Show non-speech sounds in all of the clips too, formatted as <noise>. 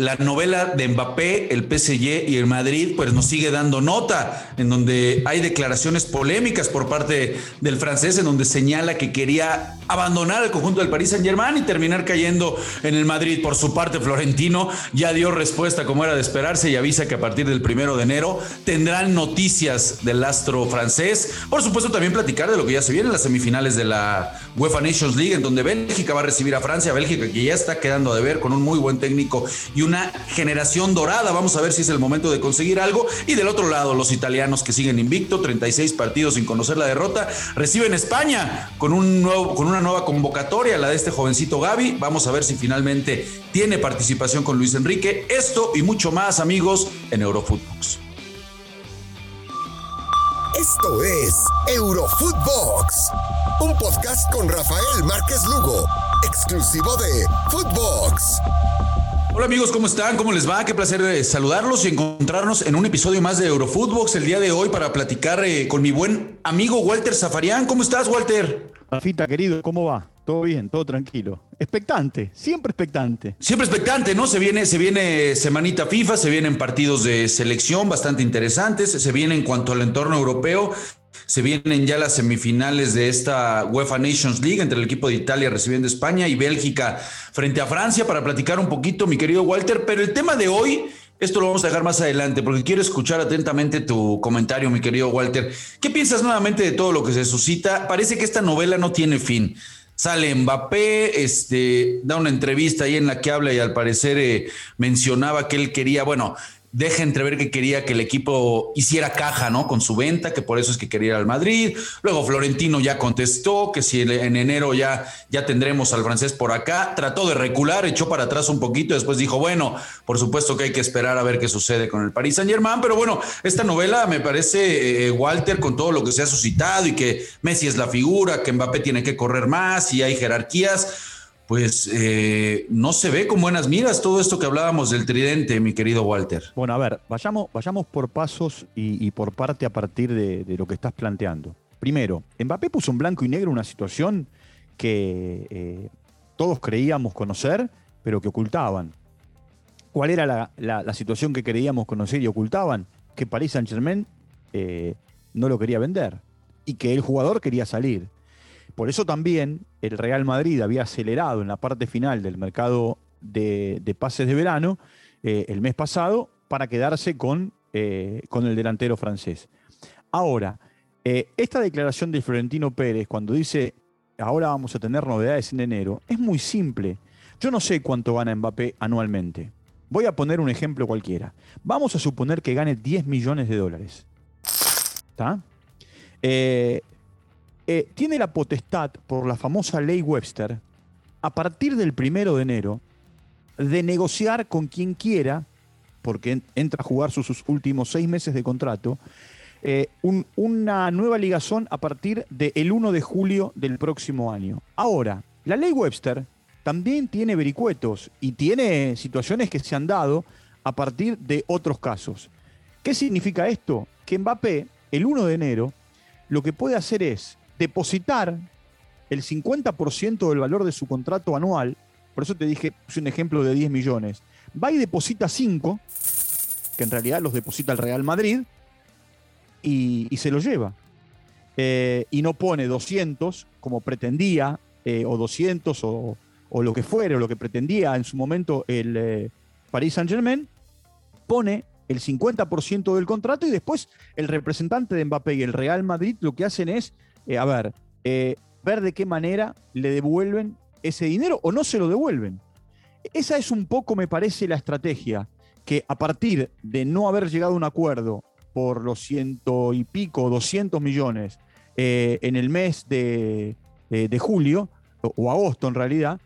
la novela de Mbappé, el PSG y el Madrid, pues nos sigue dando nota, en donde hay declaraciones polémicas por parte del francés, en donde señala que quería abandonar el conjunto del Paris Saint Germain y terminar cayendo en el Madrid. Por su parte, Florentino ya dio respuesta como era de esperarse y avisa que a partir del primero de enero tendrán noticias del astro francés. Por supuesto, también platicar de lo que ya se viene en las semifinales de la UEFA Nations League, en donde Bélgica va a recibir a Francia, Bélgica que ya está quedando de ver con un muy buen técnico y una generación dorada. Vamos a ver si es el momento de conseguir algo. Y del otro lado, los italianos que siguen invicto, 36 partidos sin conocer la derrota, reciben España con, un nuevo, con una nueva convocatoria, la de este jovencito Gaby. Vamos a ver si finalmente tiene participación con Luis Enrique. Esto y mucho más, amigos, en Eurofootbox. Esto es Eurofootbox, un podcast con Rafael Márquez Lugo, exclusivo de Footbox. Hola amigos, ¿cómo están? ¿Cómo les va? Qué placer eh, saludarlos y encontrarnos en un episodio más de Eurofootbox el día de hoy para platicar eh, con mi buen amigo Walter Zafarian. ¿Cómo estás, Walter? Rafita, querido, ¿cómo va? Todo bien, todo tranquilo. Expectante, siempre expectante. Siempre expectante, ¿no? Se viene, se viene semanita FIFA, se vienen partidos de selección bastante interesantes, se viene en cuanto al entorno europeo, se vienen ya las semifinales de esta UEFA Nations League entre el equipo de Italia recibiendo España y Bélgica frente a Francia para platicar un poquito, mi querido Walter. Pero el tema de hoy esto lo vamos a dejar más adelante porque quiero escuchar atentamente tu comentario, mi querido Walter. ¿Qué piensas nuevamente de todo lo que se suscita? Parece que esta novela no tiene fin. Sale Mbappé, este, da una entrevista ahí en la que habla y al parecer eh, mencionaba que él quería, bueno, deja entrever que quería que el equipo hiciera caja, ¿no? Con su venta, que por eso es que quería ir al Madrid. Luego Florentino ya contestó que si en enero ya, ya tendremos al francés por acá. Trató de recular, echó para atrás un poquito, después dijo, bueno, por supuesto que hay que esperar a ver qué sucede con el Paris Saint Germain, pero bueno, esta novela me parece, eh, Walter, con todo lo que se ha suscitado y que Messi es la figura, que Mbappé tiene que correr más y hay jerarquías pues eh, no se ve con buenas miras todo esto que hablábamos del tridente, mi querido Walter. Bueno, a ver, vayamos, vayamos por pasos y, por parte a partir de, lo que estás planteando. Primero, Mbappé puso en blanco y negro una situación que eh, todos creíamos conocer, pero que ocultaban. ¿Cuál era la, situación que creíamos conocer y ocultaban? Que Paris Saint Germain eh, no lo quería vender y que el jugador quería salir. Por eso también el Real Madrid había acelerado en la parte final del mercado de, pases de verano eh, el mes pasado para quedarse con, eh, con el delantero francés. Ahora, eh, esta declaración de Florentino Pérez cuando dice ahora vamos a tener novedades en enero, es muy simple. Yo no sé cuánto gana Mbappé anualmente. Voy a poner un ejemplo cualquiera. Vamos a suponer que gane 10 millones de dólares. ¿Está? Tiene la potestad, por la famosa ley Webster, a partir del primero de enero, de negociar con quien quiera, porque entra a jugar sus, últimos seis meses de contrato, eh, una nueva ligazón a partir del 1 de julio del próximo año. Ahora, la ley Webster también tiene vericuetos y tiene situaciones que se han dado a partir de otros casos. ¿Qué significa esto? Que Mbappé, el 1 de enero, lo que puede hacer es depositar el 50% del valor de su contrato anual, por eso te dije, puse un ejemplo de 10 millones, va y deposita 5, que en realidad los deposita el Real Madrid, y, se lo lleva. Eh, y no pone 200 como pretendía, eh, o 200 o, lo que fuera, o lo que pretendía en su momento el eh, Paris Saint Germain, pone el 50% del contrato y después el representante de Mbappé y el Real Madrid lo que hacen es eh, a ver, eh, ver de qué manera le devuelven ese dinero o no se lo devuelven. Esa es un poco, me parece, la estrategia, que a partir de no haber llegado a un acuerdo por los ciento y pico, 200 millones eh, en el mes de, julio, o, agosto en realidad,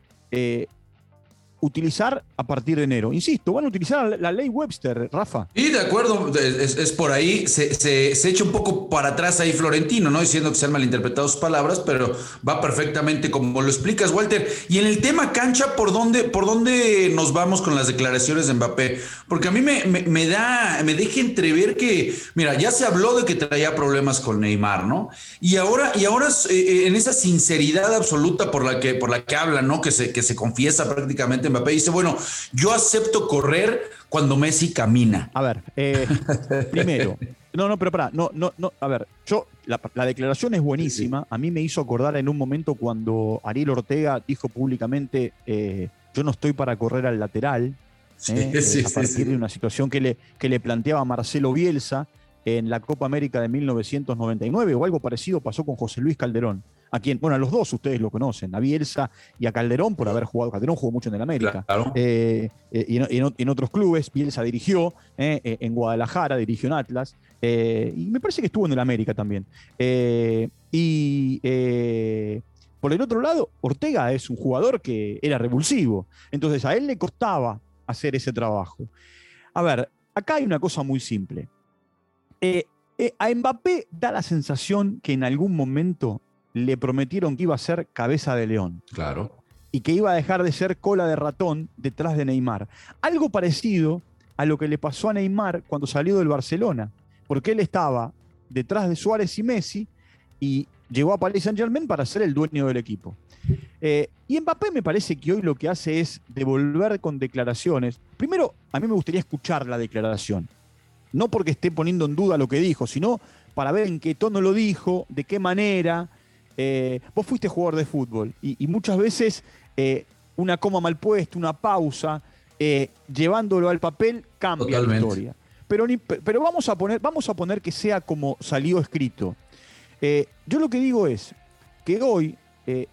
utilizar a partir de enero. Insisto, van a utilizar la, ley Webster, Rafa. Y de acuerdo, es, por ahí, se, se, echa un poco para atrás ahí Florentino, ¿no? Diciendo que se han malinterpretado sus palabras, pero va perfectamente como lo explicas, Walter. Y en el tema cancha, ¿por dónde, por dónde nos vamos con las declaraciones de Mbappé? Porque a mí me, me, da, me deja entrever que, mira, ya se habló de que traía problemas con Neymar, ¿no? Y ahora, y ahora eh, eh, en esa sinceridad absoluta por la que, por la que habla, ¿no? Que se, que se confiesa prácticamente Mbappé dice, bueno, yo acepto correr cuando Messi camina. A ver, eh, <laughs> primero, no, no, pero pará, no, no, no, a ver, yo, la, declaración es buenísima, a mí me hizo acordar en un momento cuando Ariel Ortega dijo públicamente, eh, yo no estoy para correr al lateral, eh, a partir de una situación que le, que le planteaba Marcelo Bielsa en la Copa América de 1999 o algo parecido pasó con José Luis Calderón a quien, bueno, a los dos ustedes lo conocen, a Bielsa y a Calderón por haber jugado, Calderón jugó mucho en el América, eh, eh, y, en, otros clubes, Bielsa dirigió, eh, en Guadalajara, dirigió en Atlas, y me parece que estuvo en el América también. y por el otro lado, Ortega es un jugador que era revulsivo, entonces a él le costaba hacer ese trabajo. A ver, acá hay una cosa muy simple. a Mbappé da la sensación que en algún momento le prometieron que iba a ser cabeza de león. Claro. Y que iba a dejar de ser cola de ratón detrás de Neymar. Algo parecido a lo que le pasó a Neymar cuando salió del Barcelona. Porque él estaba detrás de Suárez y Messi y llegó a Paris Saint Germain para ser el dueño del equipo. Eh, y Mbappé me parece que hoy lo que hace es devolver con declaraciones. Primero, a mí me gustaría escuchar la declaración. No porque esté poniendo en duda lo que dijo, sino para ver en qué tono lo dijo, de qué manera, eh, vos fuiste jugador de fútbol y, muchas veces eh, una coma mal puesta, una pausa, eh, llevándolo al papel, cambia la historia. Pero, pero vamos, a poner, vamos a poner que sea como salió escrito. yo lo que digo es que hoy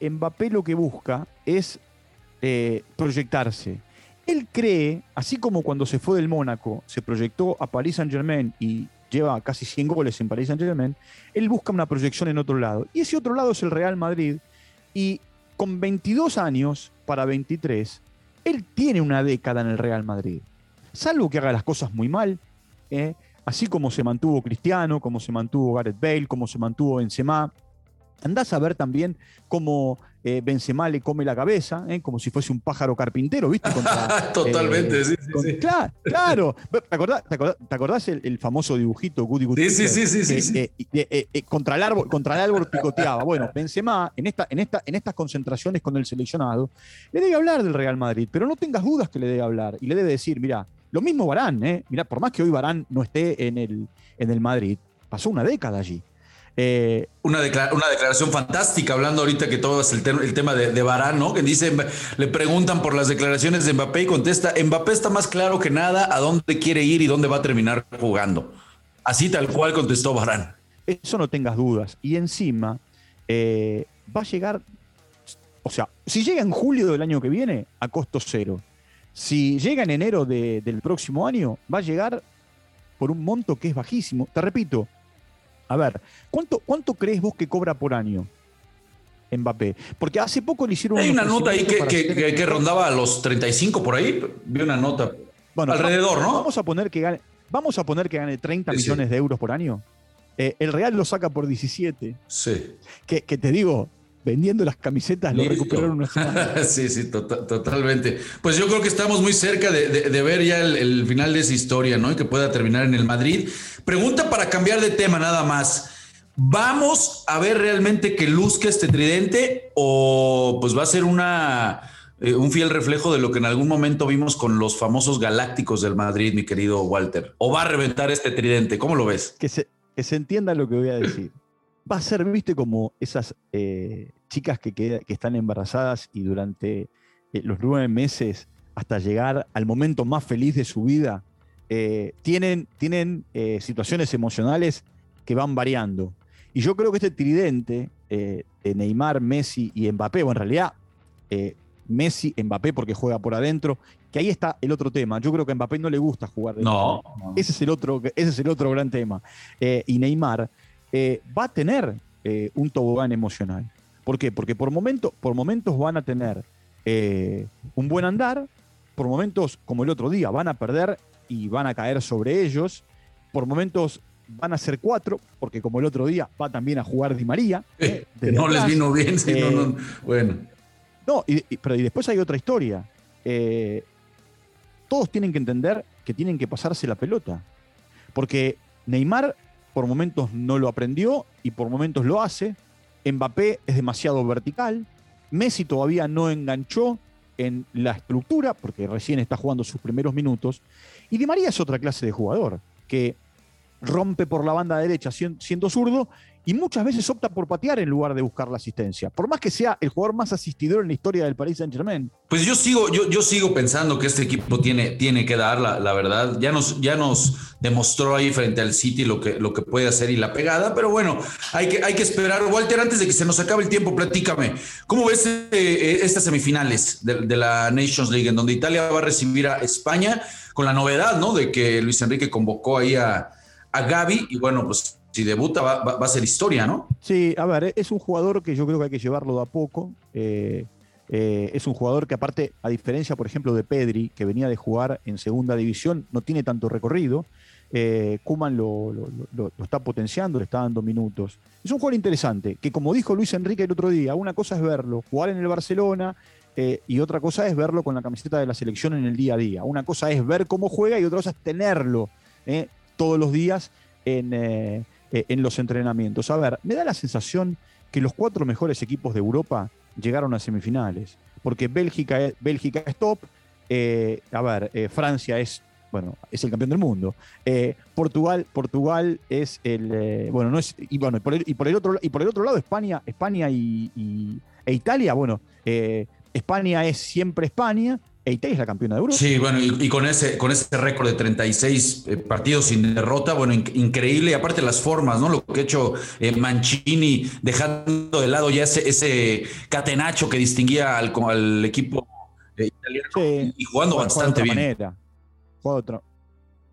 Mbappé lo que busca es proyectarse. Él cree, así como cuando se fue del Mónaco, se proyectó a Paris Saint Germain y lleva casi 100 goles en Paris Saint-Germain, él busca una proyección en otro lado. Y ese otro lado es el Real Madrid. Y con 22 años para 23, él tiene una década en el Real Madrid. Salvo que haga las cosas muy mal, ¿eh? así como se mantuvo Cristiano, como se mantuvo Gareth Bale, como se mantuvo Benzema. Andás a ver también cómo eh, Benzema le come la cabeza, ¿eh? como si fuese un pájaro carpintero, ¿viste? <laughs> Totalmente, eh, sí, sí, Claro, claro. ¿Te acordás, el, famoso dibujito Goody Goody? Sí, sí, sí, sí. Eh, contra, el árbol, contra el árbol picoteaba. Bueno, Benzema, en, esta, en, esta, en estas concentraciones con el seleccionado, le debe hablar del Real Madrid, pero no tengas dudas que le debe hablar. Y le debe decir, mira, lo mismo Barán, ¿eh? Mira, por más que hoy Barán no esté en el, en el Madrid, pasó una década allí. Eh, una, una, declaración fantástica, hablando ahorita que todo es el, el tema de, de Barán, ¿no? Que dice, le preguntan por las declaraciones de Mbappé y contesta, Mbappé está más claro que nada a dónde quiere ir y dónde va a terminar jugando. Así tal cual contestó Barán. Eso no tengas dudas. Y encima, eh, va a llegar, o sea, si llega en julio del año que viene, a costo cero. Si llega en enero del próximo año, va a llegar por un monto que es bajísimo. Te repito, a ver, ¿cuánto, ¿cuánto crees vos que cobra por año Mbappé? Porque hace poco le hicieron... Hay una nota ahí que, rondaba a los 35 por ahí. Vi una nota. Bueno, alrededor, ¿no? Vamos a poner que gane, vamos a poner que gane 30 millones de euros por año. Eh, el Real lo saca por 17. Sí. Que, que te digo, vendiendo las camisetas lo recuperaron una semana. <laughs> sí, sí, tota-, totalmente. Pues yo creo que estamos muy cerca de, ver ya el, final de esa historia, ¿no? Y que pueda terminar en el Madrid. Pregunta para cambiar de tema nada más. ¿Vamos a ver realmente que luzca este tridente o pues va a ser una, eh, un fiel reflejo de lo que en algún momento vimos con los famosos galácticos del Madrid, mi querido Walter? ¿O va a reventar este tridente? ¿Cómo lo ves? Que se, que se entienda lo que voy a decir va a ser, viste, como esas eh, chicas que, están embarazadas y durante eh, los nueve meses hasta llegar al momento más feliz de su vida, eh, tienen, tienen situaciones emocionales que van variando. Y yo creo que este tridente de Neymar, Messi y Mbappé, o en realidad Messi, Mbappé porque juega por adentro, que ahí está el otro tema. Yo creo que a Mbappé no le gusta jugar de no. Ese es el otro, ese es el otro gran tema. y Neymar eh, va a tener eh, un tobogán emocional. ¿Por qué? Porque por, por momentos van a tener eh, un buen andar, por momentos como el otro día van a perder y van a caer sobre ellos, por momentos van a ser cuatro, porque como el otro día va también a jugar Di María. <laughs> no les vino bien, bueno. No, pero y después hay otra historia. todos tienen que entender que tienen que pasarse la pelota. Porque Neymar por momentos no lo aprendió y por momentos lo hace. Mbappé es demasiado vertical. Messi todavía no enganchó en la estructura, porque recién está jugando sus primeros minutos. Y Di María es otra clase de jugador, que rompe por la banda derecha siendo zurdo y muchas veces opta por patear en lugar de buscar la asistencia, por más que sea el jugador más asistidor en la historia del Paris Saint Germain. Pues yo sigo, yo, yo sigo pensando que este equipo tiene, tiene que dar la, la, verdad. Ya nos, ya nos demostró ahí frente al City lo que, lo que puede hacer y la pegada, pero bueno, hay que, hay que esperar. Walter, antes de que se nos acabe el tiempo, platícame, ¿cómo ves eh, estas semifinales de, la Nations League, en donde Italia va a recibir a España, con la novedad, ¿no? De que Luis Enrique convocó ahí a, a Gaby y bueno, pues si debuta va, a ser historia, ¿no? Sí, a ver, es un jugador que yo creo que hay que llevarlo de a poco. Eh, eh, es un jugador que aparte, a diferencia, por ejemplo, de Pedri, que venía de jugar en segunda división, no tiene tanto recorrido. Eh, Kuman lo, está potenciando, le está dando minutos. Es un jugador interesante, que como dijo Luis Enrique el otro día, una cosa es verlo, jugar en el Barcelona, y otra cosa es verlo con la camiseta de la selección en el día a día. Una cosa es ver cómo juega y otra cosa es tenerlo todos los días en, eh, en los entrenamientos. A ver, me da la sensación que los cuatro mejores equipos de Europa llegaron a semifinales, porque Bélgica es, Bélgica es top, eh, a ver, eh, Francia es, bueno, es el campeón del mundo, Portugal, Portugal es el, bueno, no es, y bueno, por el, por el, otro, y por el otro lado España, España y, e Italia, bueno, España es siempre España, Italia es la campeona de Europa. Sí, bueno, y, con ese, con ese récord de 36 eh, partidos sin derrota, bueno, increíble. Y aparte las formas, ¿no? Lo que ha hecho eh, Mancini, dejando de lado ya ese, ese catenacho que distinguía al, al equipo eh, italiano y jugando bastante bien. Manera. Juega de otra,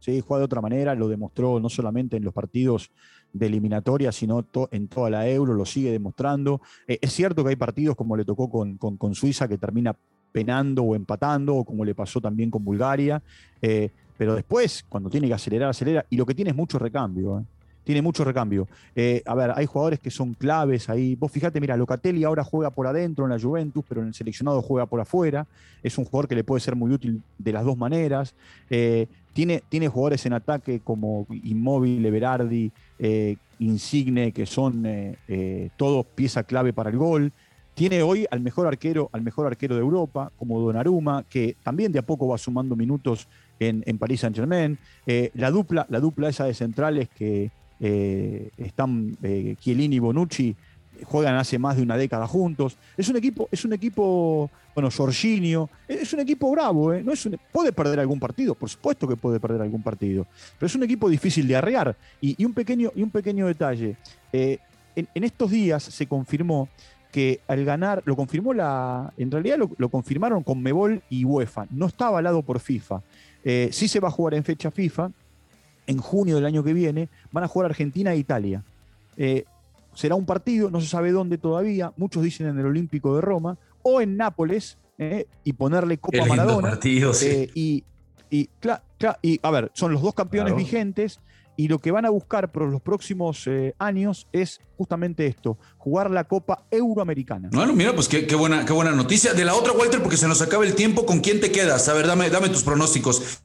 sí, juega de otra manera, lo demostró no solamente en los partidos de eliminatoria, sino en toda la Euro, lo sigue demostrando. es cierto que hay partidos como le tocó con, con, con Suiza que termina penando o empatando, o como le pasó también con Bulgaria. Eh, pero después, cuando tiene que acelerar, acelera. Y lo que tiene es mucho recambio. Eh. Tiene mucho recambio. Eh, a ver, hay jugadores que son claves ahí. Vos fíjate, mira, Locatelli ahora juega por adentro en la Juventus, pero en el seleccionado juega por afuera. Es un jugador que le puede ser muy útil de las dos maneras. tiene, tiene jugadores en ataque como Inmóvil, Everardi, Insigne, que son todos pieza clave para el gol. Tiene hoy al mejor arquero, al mejor arquero de Europa, como Donnarumma, que también de a poco va sumando minutos en, en París Saint Germain. Eh, la dupla, la dupla esa de centrales que eh, están eh, Chiellini y Bonucci juegan hace más de una década juntos. Es un equipo, es un equipo, bueno, Jorginho, es un equipo bravo, No es puede perder algún partido, por supuesto que puede perder algún partido, pero es un equipo difícil de arrear. Y, un, pequeño, y un pequeño detalle, en, estos días se confirmó que al ganar, lo confirmó la, en realidad lo, confirmaron con Mebol y UEFA, no está avalado por FIFA. Eh, sí se va a jugar en fecha FIFA, en junio del año que viene, van a jugar Argentina e Italia. Eh, será un partido, no se sabe dónde todavía, muchos dicen en el Olímpico de Roma, o en Nápoles, eh, y ponerle Copa Maradona. Partido, sí. y, y, y, a ver, son los dos campeones vigentes y lo que van a buscar por los próximos eh, años es justamente esto, jugar la Copa Euroamericana. Bueno, mira, pues qué, buena, qué buena noticia. De la otra, Walter, porque se nos acaba el tiempo, ¿con quién te quedas? A ver, dame, dame tus pronósticos.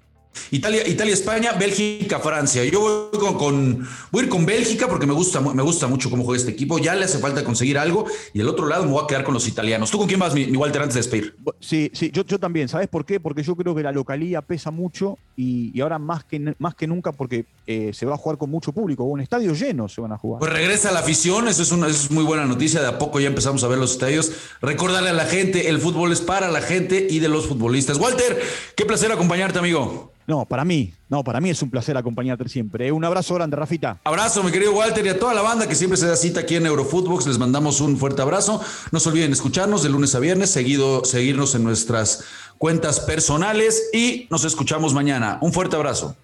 Italia, Italia, España, Bélgica, Francia. Yo voy con, voy a ir con Bélgica porque me gusta, me gusta mucho cómo juega este equipo. Ya le hace falta conseguir algo. Y del otro lado me voy a quedar con los italianos. ¿Tú con quién vas, mi, Walter, antes de despedir? Sí, sí, yo, yo también. ¿Sabes por qué? Porque yo creo que la localía pesa mucho y, ahora más que, más que nunca porque eh, se va a jugar con mucho público. Un estadio lleno se van a jugar. Pues regresa la afición. Eso es, una, eso es muy buena noticia. De a poco ya empezamos a ver los estadios. Recordarle a la gente, el fútbol es para la gente y de los futbolistas. Walter, qué placer acompañarte, amigo. No, para mí, no, para mí es un placer acompañarte siempre. ¿eh? Un abrazo grande, Rafita. Abrazo, mi querido Walter, y a toda la banda que siempre se da cita aquí en Eurofootbox. Les mandamos un fuerte abrazo. No se olviden escucharnos de lunes a viernes, seguido, seguirnos en nuestras cuentas personales y nos escuchamos mañana. Un fuerte abrazo.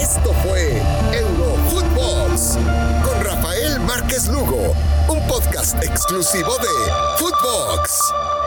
Esto fue Eurofootbox con Rafael Márquez Lugo, un podcast exclusivo de Footbox.